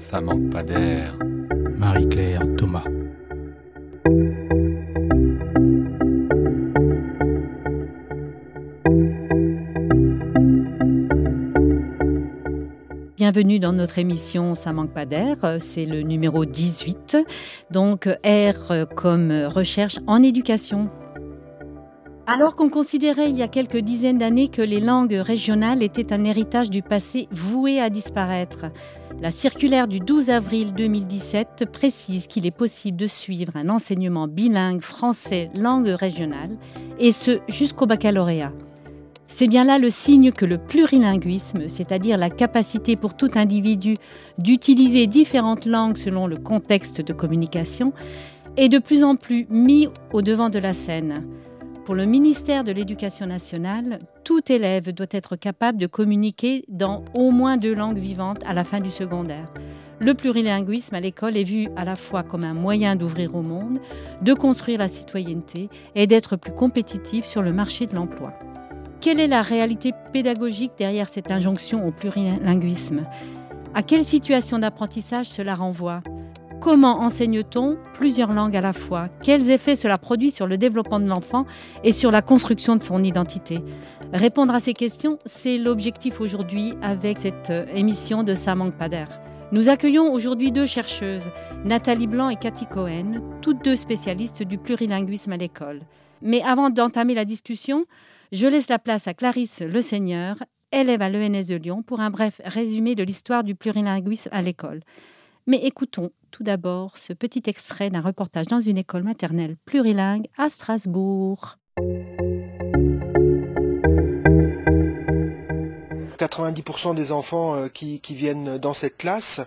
Ça manque pas d'air. Marie-Claire Thomas. Bienvenue dans notre émission Ça manque pas d'air, c'est le numéro 18. Donc R comme recherche en éducation. Alors qu'on considérait il y a quelques dizaines d'années que les langues régionales étaient un héritage du passé voué à disparaître, la circulaire du 12 avril 2017 précise qu'il est possible de suivre un enseignement bilingue français langue régionale, et ce jusqu'au baccalauréat. C'est bien là le signe que le plurilinguisme, c'est-à-dire la capacité pour tout individu d'utiliser différentes langues selon le contexte de communication, est de plus en plus mis au devant de la scène. Pour le ministère de l'Éducation nationale, tout élève doit être capable de communiquer dans au moins deux langues vivantes à la fin du secondaire. Le plurilinguisme à l'école est vu à la fois comme un moyen d'ouvrir au monde, de construire la citoyenneté et d'être plus compétitif sur le marché de l'emploi. Quelle est la réalité pédagogique derrière cette injonction au plurilinguisme? À quelle situation d'apprentissage cela renvoie? Comment enseigne-t-on plusieurs langues à la fois? Quels effets cela produit sur le développement de l'enfant et sur la construction de son identité? Répondre à ces questions, c'est l'objectif aujourd'hui avec cette euh, émission de Ça manque pas d'air. Nous accueillons aujourd'hui deux chercheuses, Nathalie Blanc et Cathy Cohen, toutes deux spécialistes du plurilinguisme à l'école. Mais avant d'entamer la discussion, je laisse la place à Clarisse Le Seigneur, élève à l'ENS de Lyon, pour un bref résumé de l'histoire du plurilinguisme à l'école. Mais écoutons tout d'abord ce petit extrait d'un reportage dans une école maternelle plurilingue à Strasbourg. 90% des enfants euh, qui, viennent dans cette classe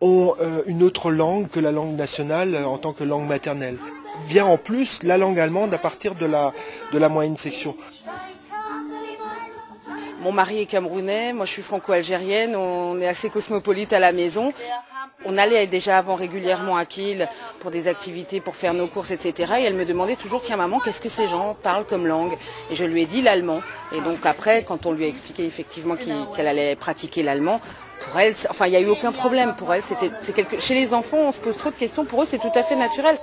ont euh, une autre langue que la langue nationale euh, en tant que langue maternelle. Vient en plus la langue allemande à partir de la, de la moyenne section. Mon mari est camerounais, moi je suis franco-algérienne, on est assez cosmopolite à la maison. On allait déjà avant régulièrement à Kiel pour des activités, pour faire nos courses, etc. Et elle me demandait toujours, tiens maman, qu'est-ce que ces gens parlent comme langue? Et je lui ai dit l'allemand. Et donc après, quand on lui a expliqué effectivement qu'elle allait pratiquer l'allemand, pour elle, enfin, il n'y a eu aucun problème pour elle. C'était, quelque... Chez les enfants, on se pose trop de questions. Pour eux, c'est tout à fait naturel.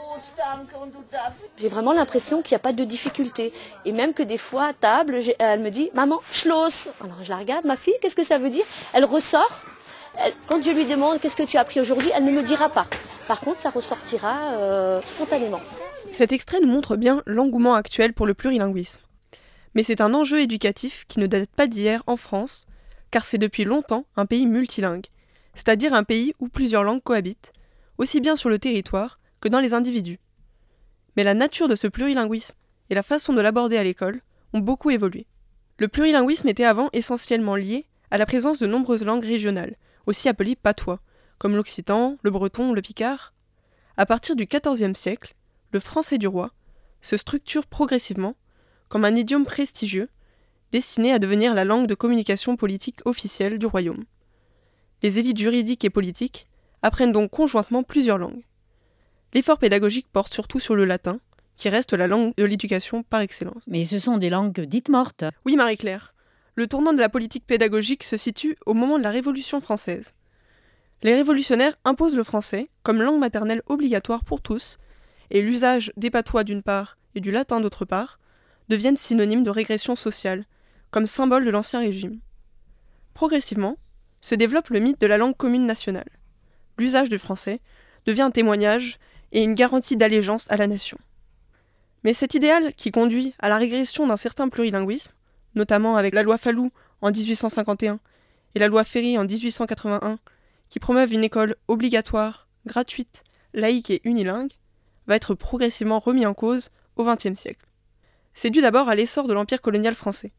J'ai vraiment l'impression qu'il n'y a pas de difficulté. Et même que des fois, à table, elle me dit, maman, schloss. Alors je la regarde, ma fille, qu'est-ce que ça veut dire? Elle ressort quand je lui demande qu'est-ce que tu as appris aujourd'hui, elle ne me dira pas. Par contre, ça ressortira euh, spontanément. Cet extrait nous montre bien l'engouement actuel pour le plurilinguisme. Mais c'est un enjeu éducatif qui ne date pas d'hier en France, car c'est depuis longtemps un pays multilingue, c'est-à-dire un pays où plusieurs langues cohabitent, aussi bien sur le territoire que dans les individus. Mais la nature de ce plurilinguisme et la façon de l'aborder à l'école ont beaucoup évolué. Le plurilinguisme était avant essentiellement lié à la présence de nombreuses langues régionales, aussi appelés patois, comme l'occitan, le breton, le picard. À partir du XIVe siècle, le français du roi se structure progressivement comme un idiome prestigieux destiné à devenir la langue de communication politique officielle du royaume. Les élites juridiques et politiques apprennent donc conjointement plusieurs langues. L'effort pédagogique porte surtout sur le latin, qui reste la langue de l'éducation par excellence. Mais ce sont des langues dites mortes. Oui, Marie-Claire. Le tournant de la politique pédagogique se situe au moment de la Révolution française. Les révolutionnaires imposent le français comme langue maternelle obligatoire pour tous, et l'usage des patois d'une part et du latin d'autre part deviennent synonymes de régression sociale, comme symbole de l'Ancien Régime. Progressivement, se développe le mythe de la langue commune nationale. L'usage du français devient un témoignage et une garantie d'allégeance à la nation. Mais cet idéal qui conduit à la régression d'un certain plurilinguisme notamment avec la loi Fallou en 1851 et la loi Ferry en 1881, qui promeuvent une école obligatoire, gratuite, laïque et unilingue, va être progressivement remis en cause au XXe siècle. C'est dû d'abord à l'essor de l'empire colonial français.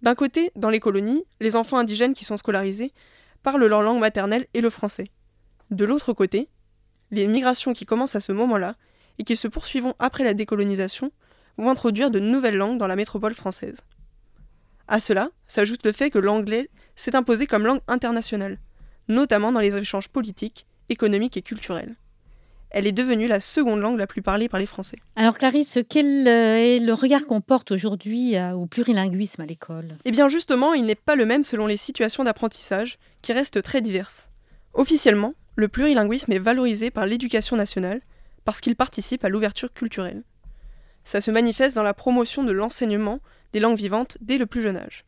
D'un côté, dans les colonies, les enfants indigènes qui sont scolarisés parlent leur langue maternelle et le français. De l'autre côté, les migrations qui commencent à ce moment-là et qui se poursuivront après la décolonisation vont introduire de nouvelles langues dans la métropole française. À cela s'ajoute le fait que l'anglais s'est imposé comme langue internationale, notamment dans les échanges politiques, économiques et culturels. Elle est devenue la seconde langue la plus parlée par les Français. Alors Clarisse, quel euh, est le regard qu'on porte aujourd'hui euh, au plurilinguisme à l'école? Eh bien justement, il n'est pas le même selon les situations d'apprentissage, qui restent très diverses. Officiellement, Le plurilinguisme est valorisé par l'éducation nationale parce qu'il participe à l'ouverture culturelle. Ça se manifeste dans la promotion de l'enseignement des langues vivantes dès le plus jeune âge.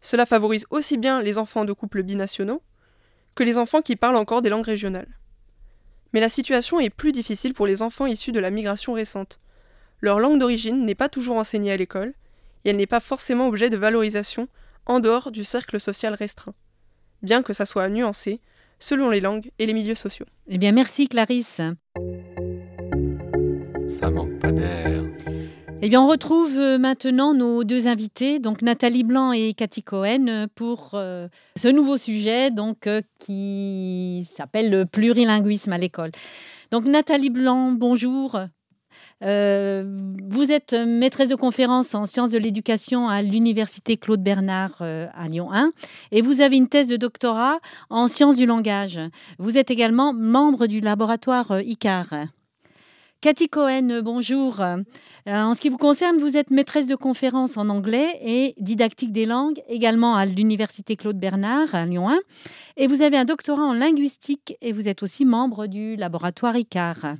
Cela favorise aussi bien les enfants de couples binationaux que les enfants qui parlent encore des langues régionales. Mais la situation est plus difficile pour les enfants issus de la migration récente. Leur langue d'origine n'est pas toujours enseignée à l'école, et elle n'est pas forcément objet de valorisation en dehors du cercle social restreint, bien que ça soit nuancé selon les langues et les milieux sociaux. Eh bien, merci Clarisse. Ça manque pas d'air. Eh bien, on retrouve euh, maintenant nos deux invités, donc Nathalie Blanc et Cathy Cohen, euh, pour euh, ce nouveau sujet donc, qui s'appelle le plurilinguisme à l'école. Donc, Nathalie Blanc, bonjour. Vous êtes maîtresse de conférence en sciences de l'éducation à l'université Claude Bernard à Lyon 1 et vous avez une thèse de doctorat en sciences du langage. Vous êtes également membre du laboratoire ICAR. Cathy Cohen, bonjour. Euh, en ce qui vous concerne, vous êtes maîtresse de conférences en anglais et didactique des langues, également à l'Université Claude Bernard à Lyon 1. Et vous avez un doctorat en linguistique et vous êtes aussi membre du laboratoire ICAR.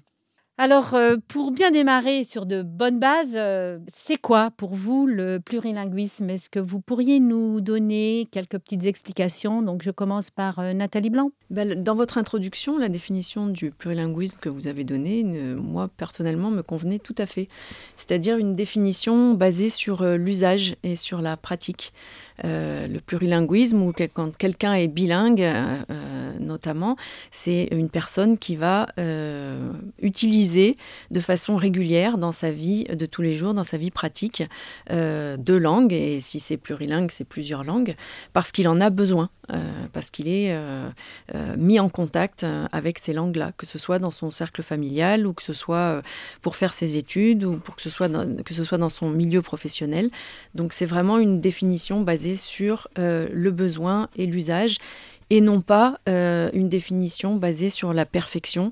Alors, euh, pour bien démarrer sur de bonnes bases, euh, c'est quoi pour vous le plurilinguisme? Est-ce que vous pourriez nous donner quelques petites explications? Donc, je commence par euh, Nathalie Blanc. Ben, dans votre introduction, la définition du plurilinguisme que vous avez donnée, moi, personnellement, me convenait tout à fait. C'est-à-dire une définition basée sur l'usage et sur la pratique. Euh, le plurilinguisme, ou quand quelqu'un est bilingue, euh, euh, notamment, c'est une personne qui va utiliser de façon régulière dans sa vie de tous les jours, dans sa vie pratique, deux langues, et si c'est plurilingue, c'est plusieurs langues, parce qu'il en a besoin, parce qu'il est mis en contact avec ces langues-là, que ce soit dans son cercle familial, ou que ce soit pour faire ses études, ou pour que ce soit que ce soit dans son milieu professionnel. Donc c'est vraiment une définition basée sur euh, le besoin et l'usage et non pas euh, une définition basée sur la perfection,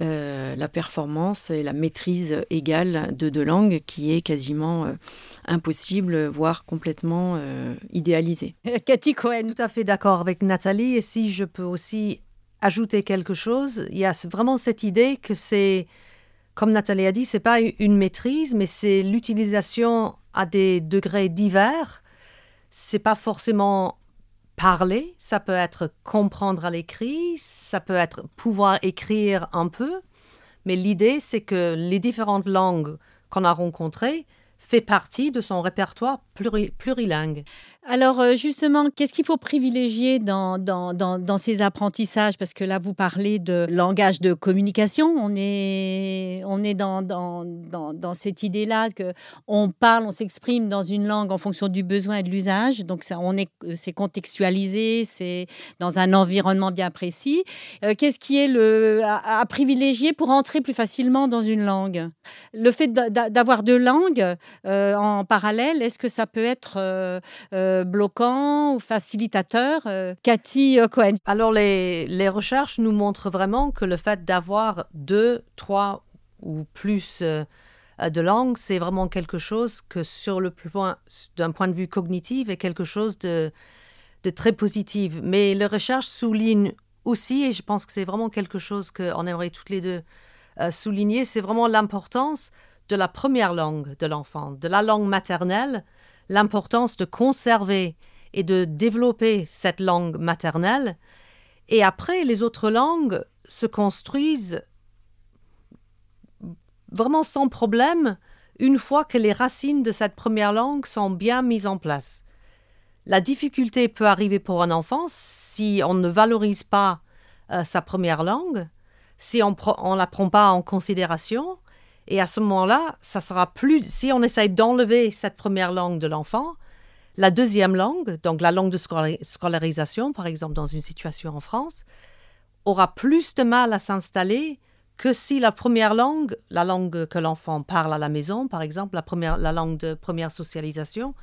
euh, la performance et la maîtrise égale de deux langues qui est quasiment impossible, voire complètement idéalisée. Cathy Cohen. Tout à fait d'accord avec Nathalie et si je peux aussi ajouter quelque chose, il y a vraiment cette idée que c'est, comme Nathalie a dit, c'est pas une maîtrise, mais c'est l'utilisation à des degrés divers c'est pas forcément parler, ça peut être comprendre à l'écrit, ça peut être pouvoir écrire un peu, mais l'idée c'est que les différentes langues qu'on a rencontrées fait partie de son répertoire plurilingue. Alors euh, justement, qu'est-ce qu'il faut privilégier dans, ces apprentissages? Parce que là, vous parlez de langage de communication. On est, on est dans, dans, cette idée-là que on parle, on s'exprime dans une langue en fonction du besoin et de l'usage. Donc ça, on est, c'est contextualisé, c'est dans un environnement bien précis. Euh, qu'est-ce qui est le à, privilégier pour entrer plus facilement dans une langue? Le fait d'avoir deux langues euh, en parallèle, est-ce que ça peut être euh, bloquant ou facilitateur euh, Cathy euh, Cohen? Alors, les, les, recherches nous montrent vraiment que le fait d'avoir deux, trois ou plus de langues, c'est vraiment quelque chose que, sur le point, d'un point de vue cognitif, est quelque chose de, de très positif. Mais les recherches soulignent aussi, et je pense que c'est vraiment quelque chose qu'on aimerait toutes les deux souligner, c'est vraiment l'importance de la première langue de l'enfant, de la langue maternelle, l'importance de conserver et de développer cette langue maternelle. Et après, les autres langues se construisent vraiment sans problème une fois que les racines de cette première langue sont bien mises en place. La difficulté peut arriver pour un enfant si on ne valorise pas euh, sa première langue, si on ne la prend pas en considération, et à ce moment-là, ça sera plus. Si on essaye d'enlever cette première langue de l'enfant, la deuxième langue, donc la langue de scolarisation, par exemple dans une situation en France, aura plus de mal à s'installer que si la première langue, la langue que l'enfant parle à la maison, par exemple, la, première, la langue de première socialisation,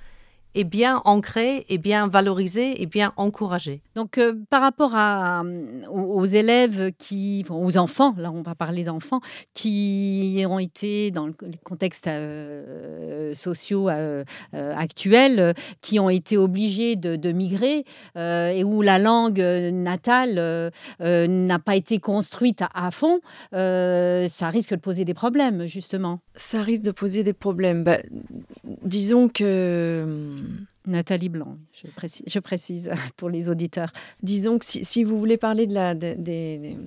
est bien ancrée, est bien valorisée, et bien encouragée. Donc, euh, par rapport à, aux, élèves qui, aux enfants, là on va parler d'enfants, qui ont été dans le contexte euh, sociaux euh, actuels, qui ont été obligés de, migrer et où la langue natale n'a pas été construite à, fond, ça risque de poser des problèmes, justement. Ça risque de poser des problèmes. Bah, disons que Nathalie Blanc, je précise, pour les auditeurs. Disons que si, vous voulez parler de la, des,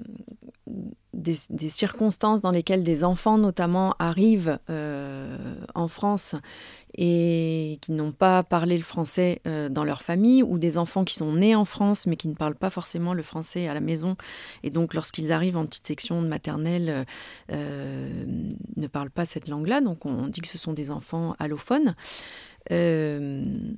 circonstances dans lesquelles des enfants notamment arrivent euh, en France et qui n'ont pas parlé le français euh, dans leur famille, ou des enfants qui sont nés en France mais qui ne parlent pas forcément le français à la maison, et donc lorsqu'ils arrivent en petite section de maternelle, euh, ne parlent pas cette langue-là, donc on dit que ce sont des enfants allophones. Euh,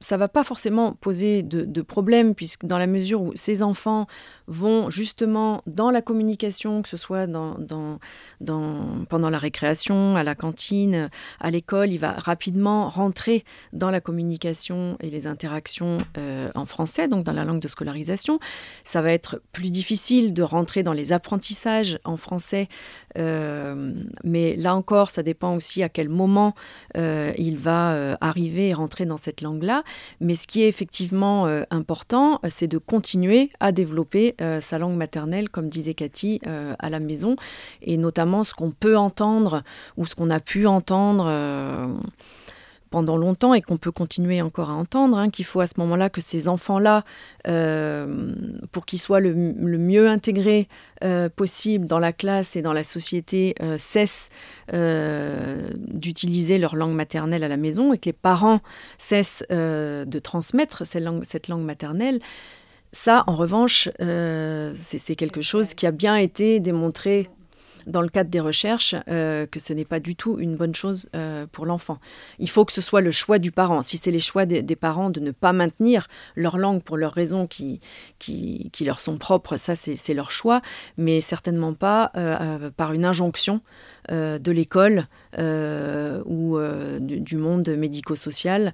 ça va pas forcément poser de, problème, puisque dans la mesure où ces enfants vont justement dans la communication, que ce soit pendant la récréation, à la cantine, à l'école, il va rapidement rentrer dans la communication et les interactions euh, en français, donc dans la langue de scolarisation. Ça va être plus difficile de rentrer dans les apprentissages en français, euh, mais là encore, ça dépend aussi à quel moment euh, il va arriver et rentrer dans cette langue-là. Mais ce qui est effectivement euh, important, c'est de continuer à développer euh, sa langue maternelle, comme disait Cathy, euh, à la maison, et notamment ce qu'on peut entendre ou ce qu'on a pu entendre pendant longtemps et qu'on peut continuer encore à entendre, hein, qu'il faut à ce moment-là que ces enfants-là, euh, pour qu'ils soient le, mieux intégrés euh, possible dans la classe et dans la société, euh, cessent d'utiliser leur langue maternelle à la maison et que les parents cessent de transmettre cette langue, cette langue maternelle. Ça, en revanche, c'est quelque chose qui a bien été démontré dans le cadre des recherches euh, que ce n'est pas du tout une bonne chose euh, pour l'enfant. Il faut que ce soit le choix du parent. Si c'est les choix des, parents de ne pas maintenir leur langue pour leurs raisons qui, qui, leur sont propres, ça c'est leur choix, mais certainement pas euh, par une injonction de l'école ou du, du, monde médico-social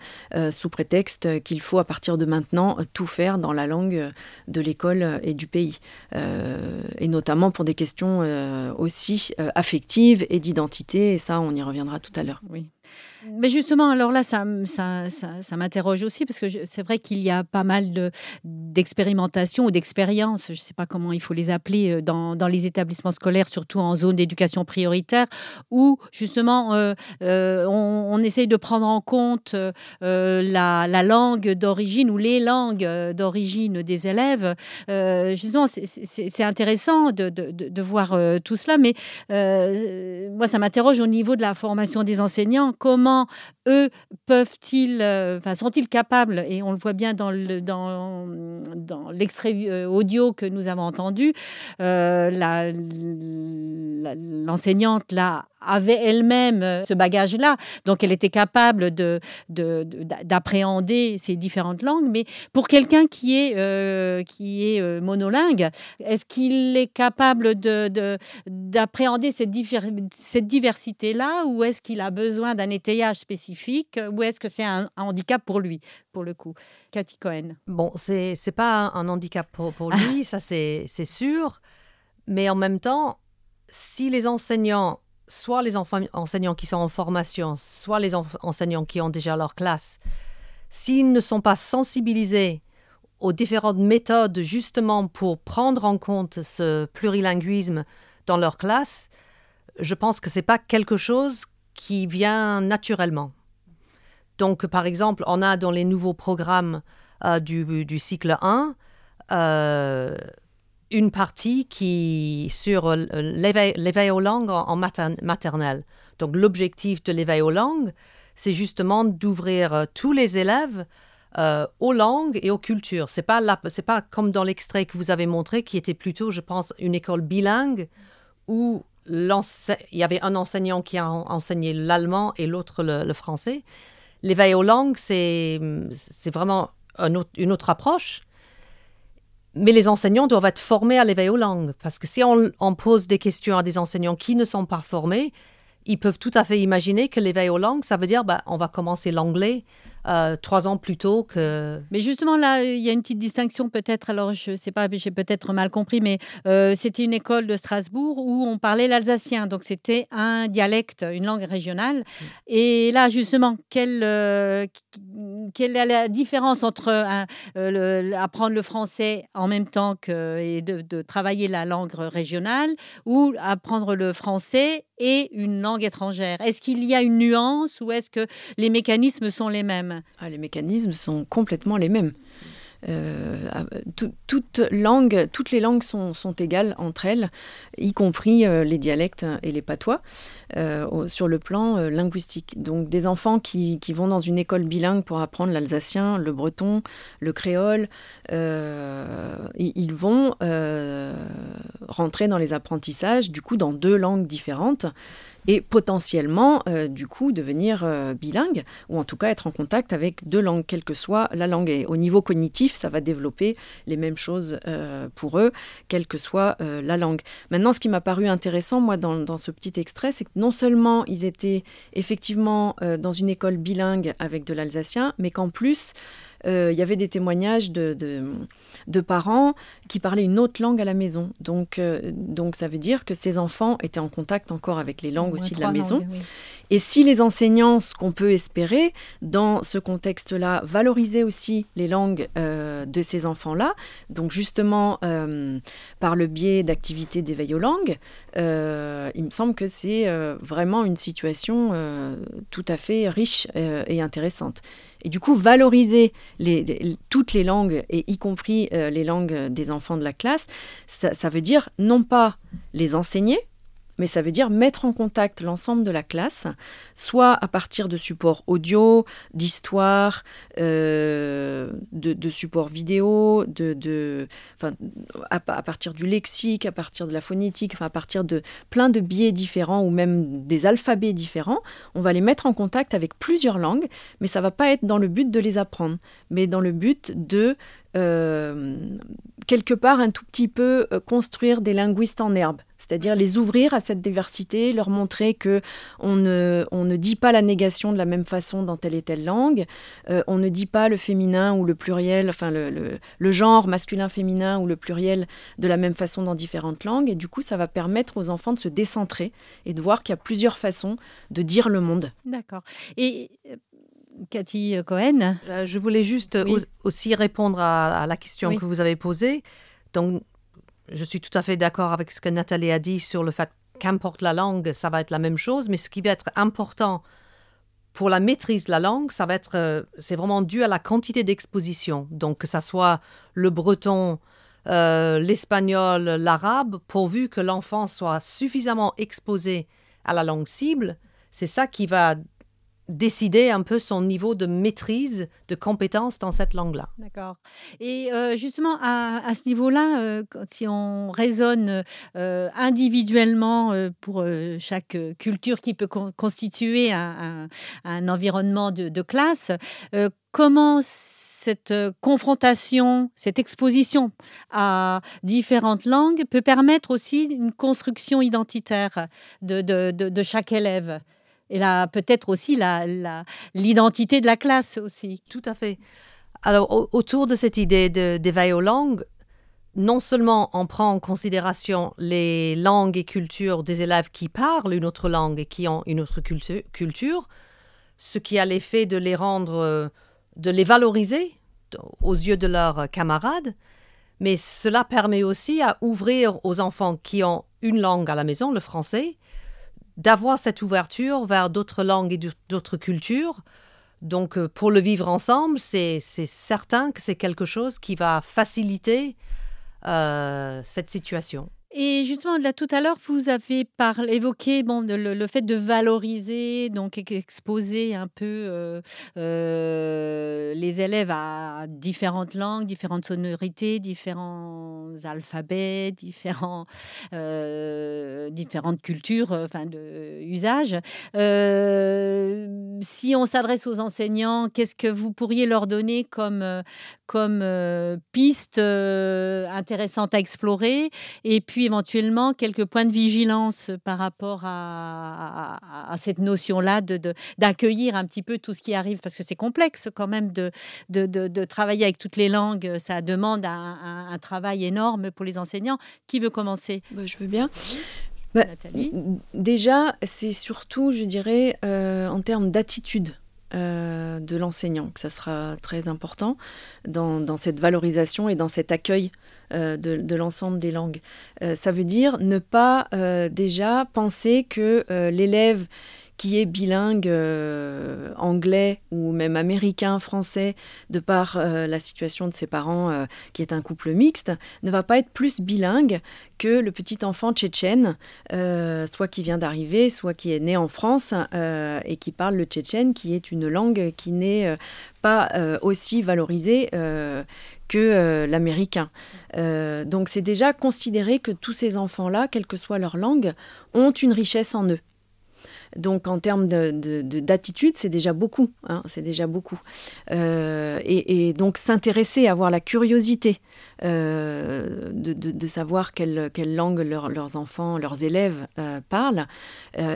sous prétexte qu'il faut à partir de maintenant tout faire dans la langue de l'école et du pays. et notamment pour des questions aussi euh, affective et d'identité. Et ça, on y reviendra tout à l'heure. Mais justement, alors là, ça, ça, ça, m'interroge aussi parce que c'est vrai qu'il y a pas mal d'expérimentations ou d'expériences, je ne sais pas comment il faut les appeler, euh, dans, dans, les établissements scolaires, surtout en zone d'éducation prioritaire, où justement euh, euh, on, on, essaye de prendre en compte la, la, langue d'origine ou les langues d'origine des élèves. justement, c'est intéressant de, de, de, voir tout cela, mais moi, ça m'interroge au niveau de la formation des enseignants. Comment eux peuvent-ils, euh, enfin, sont-ils capables, et on le voit bien dans, le, dans, dans l'extrait euh, audio que nous avons entendu, euh, l'enseignante là avait elle-même euh, ce bagage-là, donc elle était capable de, d'appréhender ces différentes langues. Mais pour quelqu'un qui est, euh, qui est euh, monolingue, est-ce qu'il est capable de, d'appréhender cette, cette diversité-là ou est-ce qu'il a besoin d'un étayage spécifique ou est-ce que c'est un, handicap pour lui, pour le coup? Cathy Cohen. Bon, c'est, c'est pas un handicap pour, pour lui, ça c'est, c'est sûr. Mais en même temps, si les enseignants soit les enseignants qui sont en formation, soit les enseignants qui ont déjà leur classe, s'ils ne sont pas sensibilisés aux différentes méthodes justement pour prendre en compte ce plurilinguisme dans leur classe, je pense que ce n'est pas quelque chose qui vient naturellement. Donc, par exemple, on a dans les nouveaux programmes euh, du, cycle 1 une partie qui sur euh, l'éveil aux langues en maternelle. Donc l'objectif de l'éveil aux langues, c'est justement d'ouvrir euh, tous les élèves euh, aux langues et aux cultures. C'est pas c'est pas comme dans l'extrait que vous avez montré qui était plutôt, je pense, une école bilingue où il y avait un enseignant qui a enseigné l'allemand et l'autre le, français. L'éveil aux langues, c'est c'est vraiment une autre approche mais les enseignants doivent être formés à l'éveil aux langues, parce que si on, pose des questions à des enseignants qui ne sont pas formés, ils peuvent tout à fait imaginer que l'éveil aux langues, ça veut dire bah, on va commencer l'anglais euh, trois ans plus tôt que. Mais justement, là, il y a une petite distinction peut-être. Alors, je ne sais pas, j'ai peut-être mal compris, mais euh, c'était une école de Strasbourg où on parlait l'alsacien. Donc, c'était un dialecte, une langue régionale. Mm. Et là, justement, quelle, euh, quelle est la différence entre apprendre le français en même temps que et de, de travailler la langue régionale ou apprendre le français et une langue étrangère? Est-ce qu'il y a une nuance ou est-ce que les mécanismes sont les mêmes? Ah, Les mécanismes sont complètement les mêmes. Euh, ah, toutes les langues sont, égales entre elles, y compris euh, les dialectes et les patois, euh, sur le plan linguistique. Donc des enfants qui, vont dans une école bilingue pour apprendre l'alsacien, le breton, le créole, ils vont rentrer dans les apprentissages, du coup, dans deux langues différentes et potentiellement, euh, du coup, devenir euh, bilingue, ou en tout cas être en contact avec deux langues, quelle que soit la langue. Et au niveau cognitif, ça va développer les mêmes choses euh, pour eux, quelle que soit la langue. Maintenant, ce qui m'a paru intéressant, moi, dans, ce petit extrait, c'est que non seulement ils étaient effectivement dans une école bilingue avec de l'alsacien, mais qu'en plus, il y avait des témoignages de, parents qui parlaient une autre langue à la maison. Donc, euh, donc ça veut dire que ces enfants étaient en contact encore avec les langues aussi de la maison. Et si les enseignants, ce qu'on peut espérer dans ce contexte-là, valorisaient aussi les langues euh, de ces enfants-là, donc justement par le biais d'activités d'éveil aux langues, il me semble que c'est vraiment une situation tout à fait riche et intéressante. Et du coup, valoriser toutes les langues, et y compris euh, les langues des enfants de la classe, ça veut dire non pas les enseigner, mais ça veut dire mettre en contact l'ensemble de la classe, soit à partir de supports audio, d'histoire, euh, de, supports vidéo, de, à, partir du lexique, à partir de la phonétique, enfin, à partir de plein de biais différents ou même des alphabets différents. On va les mettre en contact avec plusieurs langues, mais ça va pas être dans le but de les apprendre, mais dans le but de euh, quelque part un tout petit peu euh, construire des linguistes en herbe c'est-à-dire les ouvrir à cette diversité, leur montrer que on ne, on ne dit pas la négation de la même façon dans telle et telle langue, euh, on ne dit pas le féminin ou le pluriel, enfin le, le, genre masculin-féminin ou le pluriel de la même façon dans différentes langues, et du coup ça va permettre aux enfants de se décentrer et de voir qu'il y a plusieurs façons de dire le monde. D'accord. Et euh, Cathy Cohen euh, Je voulais juste aussi répondre à, à la question que vous avez posée. Donc, je suis tout à fait d'accord avec ce que Nathalie a dit sur le fait qu'importe la langue, ça va être la même chose, mais ce qui va être important pour la maîtrise de la langue, ça va être, euh, c'est vraiment dû à la quantité d'exposition. Donc, que ça soit le breton, euh, l'espagnol, l'arabe, pourvu que l'enfant soit suffisamment exposé à la langue cible, c'est ça qui va décider un peu son niveau de maîtrise, de compétence dans cette langue-là. D'accord. Et euh, justement, à, ce niveau-là, euh, si on raisonne euh, individuellement pour chaque culture qui peut constituer un, environnement de, classe, comment cette confrontation, cette exposition à différentes langues peut permettre aussi une construction identitaire de, de, de chaque élève? Et là, peut-être aussi l'identité de la classe aussi. Tout à fait. Alors, autour de cette idée d'éveil aux langues, non seulement on prend en considération les langues et cultures des élèves qui parlent une autre langue et qui ont une autre culture, ce qui a l'effet de les rendre, de les valoriser aux yeux de leurs camarades, mais cela permet aussi à ouvrir aux enfants qui ont une langue à la maison, le français, d'avoir cette ouverture vers d'autres langues et d'autres cultures. Donc, euh, pour le vivre ensemble, c'est certain que c'est quelque chose qui va faciliter euh, cette situation. Et justement, tout à l'heure, vous avez évoqué le, fait de valoriser, donc exposer un peu euh, euh, les élèves à différentes langues, différentes sonorités, différents alphabets, euh, différentes cultures, enfin, si on s'adresse aux enseignants, qu'est-ce que vous pourriez leur donner comme, comme piste intéressante à explorer Et puis éventuellement, quelques points de vigilance par rapport à, à, cette notion-là d'accueillir de, un petit peu tout ce qui arrive, parce que c'est complexe quand même de, de, de, travailler avec toutes les langues. Ça demande un, un, travail énorme pour les enseignants. Qui veut commencer? Bah, Je veux bien. Bah, déjà, c'est surtout, je dirais, euh, en termes d'attitude. Euh, de l'enseignant, que ça sera très important dans, cette valorisation et dans cet accueil euh, de, de l'ensemble des langues. ça veut dire ne pas déjà penser que l'élève qui est bilingue euh, anglais ou même américain, français, de par euh, la situation de ses parents, euh, qui est un couple mixte, ne va pas être plus bilingue que le petit enfant tchétchène, soit qui vient d'arriver, soit qui est né en France et qui parle le tchétchène, qui est une langue qui n'est pas aussi valorisée que l'américain. donc c'est déjà considéré que tous ces enfants-là, quelle que soit leur langue, ont une richesse en eux. Donc en termes d'attitude, de, c'est déjà beaucoup. Hein, c'est déjà beaucoup. Euh, et, donc s'intéresser, avoir la curiosité euh, de, savoir quelle, langue leurs enfants, leurs élèves euh, parlent,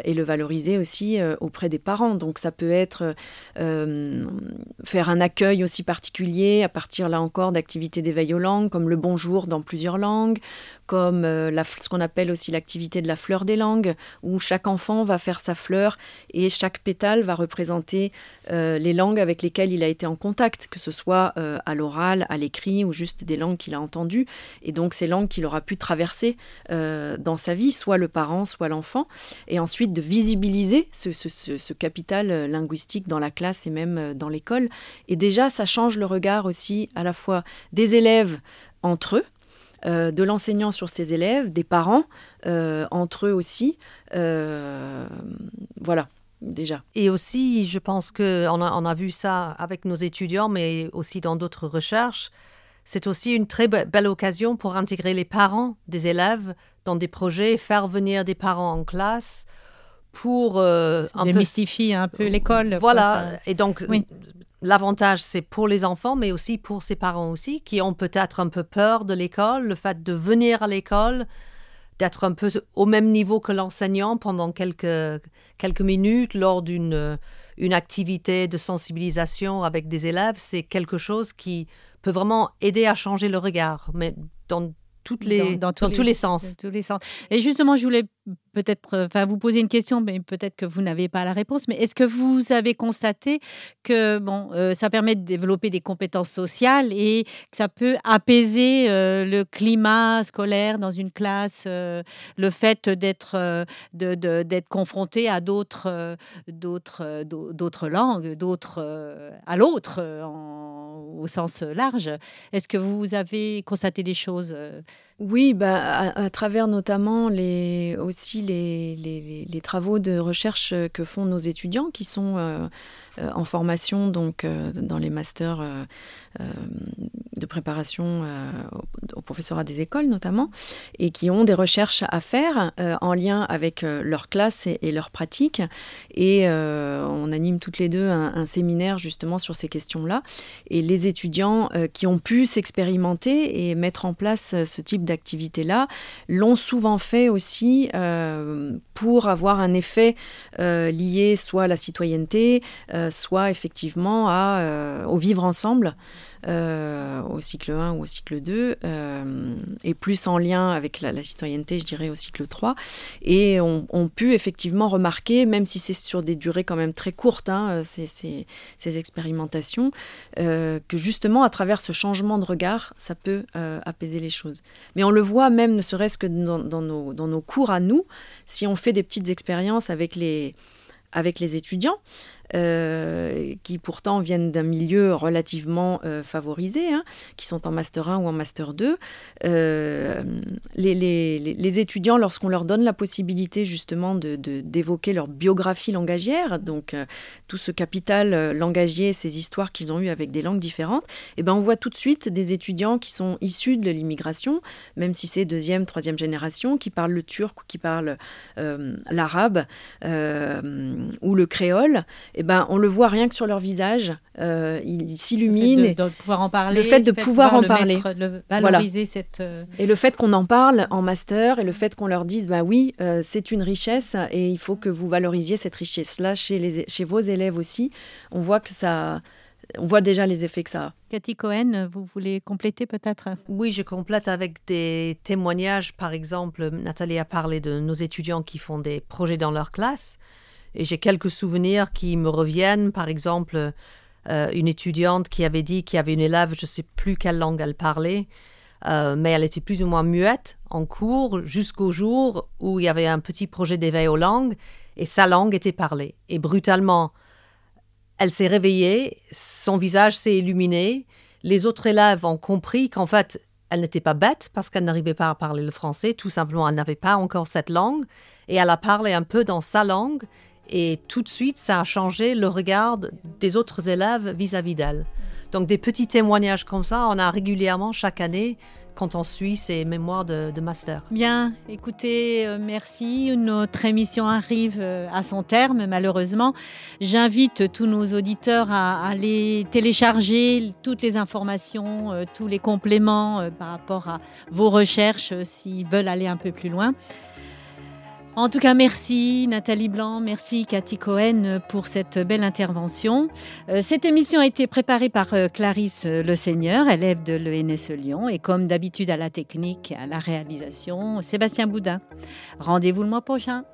et le valoriser aussi auprès des parents. Donc ça peut être faire un accueil aussi particulier à partir là encore d'activités d'éveil aux langues, comme le bonjour dans plusieurs langues, comme la, ce qu'on appelle aussi l'activité de la fleur des langues, où chaque enfant va faire sa fleur et chaque pétale va représenter euh, les langues avec lesquelles il a été en contact, que ce soit euh, à l'oral, à l'écrit ou juste des langues qu'il a entendues. Et donc ces langues qu'il aura pu traverser euh, dans sa vie, soit le parent, soit l'enfant. Et ensuite de visibiliser ce, ce, capital linguistique dans la classe et même dans l'école. Et déjà, ça change le regard aussi à la fois des élèves entre eux, de l'enseignant sur ses élèves, des parents entre eux aussi. voilà déjà. Et aussi, je pense qu'on a, on a vu ça avec nos étudiants, mais aussi dans d'autres recherches. C'est aussi une très belle occasion pour intégrer les parents des élèves dans des projets, faire venir des parents en classe pour euh, un démystifier un peu l'école. Voilà. Et donc, l'avantage, c'est pour les enfants, mais aussi pour ses parents aussi, qui ont peut-être un peu peur de l'école, le fait de venir à l'école, d'être un peu au même niveau que l'enseignant pendant quelques, quelques minutes lors d'une une activité de sensibilisation avec des élèves, c'est quelque chose qui peut vraiment aider à changer le regard, mais dans toutes les, dans, tous, les, sens. tous les sens. Et justement, je voulais peut-être euh, enfin, vous poser une question, mais peut-être que vous n'avez pas la réponse. Mais est-ce que vous avez constaté que bon, euh, ça permet de développer des compétences sociales et que ça peut apaiser euh, le climat scolaire dans une classe, le fait d'être de, d'être confronté à d'autres d'autres d'autres langues, d'autres à l'autre au sens large? Est-ce que vous avez constaté des choses oui, bah, à, travers notamment les, aussi les, les, travaux de recherche que font nos étudiants qui sont euh, euh, en formation donc euh, dans les masters de préparation au, professorat des écoles notamment et qui ont des recherches à faire en lien avec leur classe et, leur pratique et on anime toutes les deux un, un, séminaire justement sur ces questions-là. Et les étudiants qui ont pu s'expérimenter et mettre en place ce type d'activité-là l'ont souvent fait aussi pour avoir un effet lié soit à la citoyenneté, euh, soit effectivement à, euh, au vivre ensemble, euh, au cycle 1 ou au cycle 2, et plus en lien avec la, citoyenneté, je dirais, au cycle 3. Et on, on pu effectivement remarquer, même si c'est sur des durées quand même très courtes, hein, ces, ces, expérimentations, que justement, à travers ce changement de regard, ça peut apaiser les choses. Mais on le voit même, ne serait-ce que dans, nos, cours à nous, si on fait des petites expériences avec les étudiants, euh, qui pourtant viennent d'un milieu relativement euh, favorisé, hein, qui sont en Master 1 ou en Master 2. Euh, les, étudiants, lorsqu'on leur donne la possibilité justement d'évoquer de, leur biographie langagière, donc tout ce capital langagier, ces histoires qu'ils ont eues avec des langues différentes, eh ben, on voit tout de suite des étudiants qui sont issus de l'immigration, même si c'est deuxième, troisième génération, qui parlent le turc ou qui parlent l'arabe ou le créole eh ben, on le voit rien que sur leur visage, euh, ils s'illuminent. Le et- fait de, de pouvoir en parler. le fait de pouvoir en le parler. mettre, le- valoriser cette. euh, Et le fait qu'on en parle en master et le fait qu'on leur dise, bah oui, euh, c'est une richesse et il faut que vous valorisiez cette richesse-là chez, les, chez vos élèves aussi, on voit que ça, on voit déjà les effets que ça a. Cathy Cohen, vous voulez compléter peut-être? Oui, je complète avec des témoignages. Par exemple, Nathalie a parlé de nos étudiants qui font des projets dans leur classe. Et j'ai quelques souvenirs qui me reviennent. Par exemple, euh, une étudiante qui avait dit qu'il y avait une élève, je ne sais plus quelle langue elle parlait, euh, mais elle était plus ou moins muette en cours jusqu'au jour où il y avait un petit projet d'éveil aux langues et sa langue était parlée. Et brutalement, elle s'est réveillée, son visage s'est illuminé, les autres élèves ont compris qu'en fait, elle n'était pas bête parce qu'elle n'arrivait pas à parler le français, tout simplement, elle n'avait pas encore cette langue, et elle a parlé un peu dans sa langue, et tout de suite, ça a changé le regard des autres élèves vis-à-vis d'elle. Donc des petits témoignages comme ça, on a régulièrement chaque année quand on suit ces mémoires de, master. Bien, écoutez, euh, merci. Notre émission arrive euh, à son terme, malheureusement. J'invite tous nos auditeurs à aller télécharger toutes les informations, euh, tous les compléments par rapport à vos recherches s'ils veulent aller un peu plus loin. En tout cas, merci Nathalie Blanc, merci Cathy Cohen pour cette belle intervention. Euh, Cette émission a été préparée par euh, Clarisse euh, Le Seigneur, élève de l'ENS Lyon, et comme d'habitude à la technique, à la réalisation, Sébastien Boudin. Rendez-vous le mois prochain.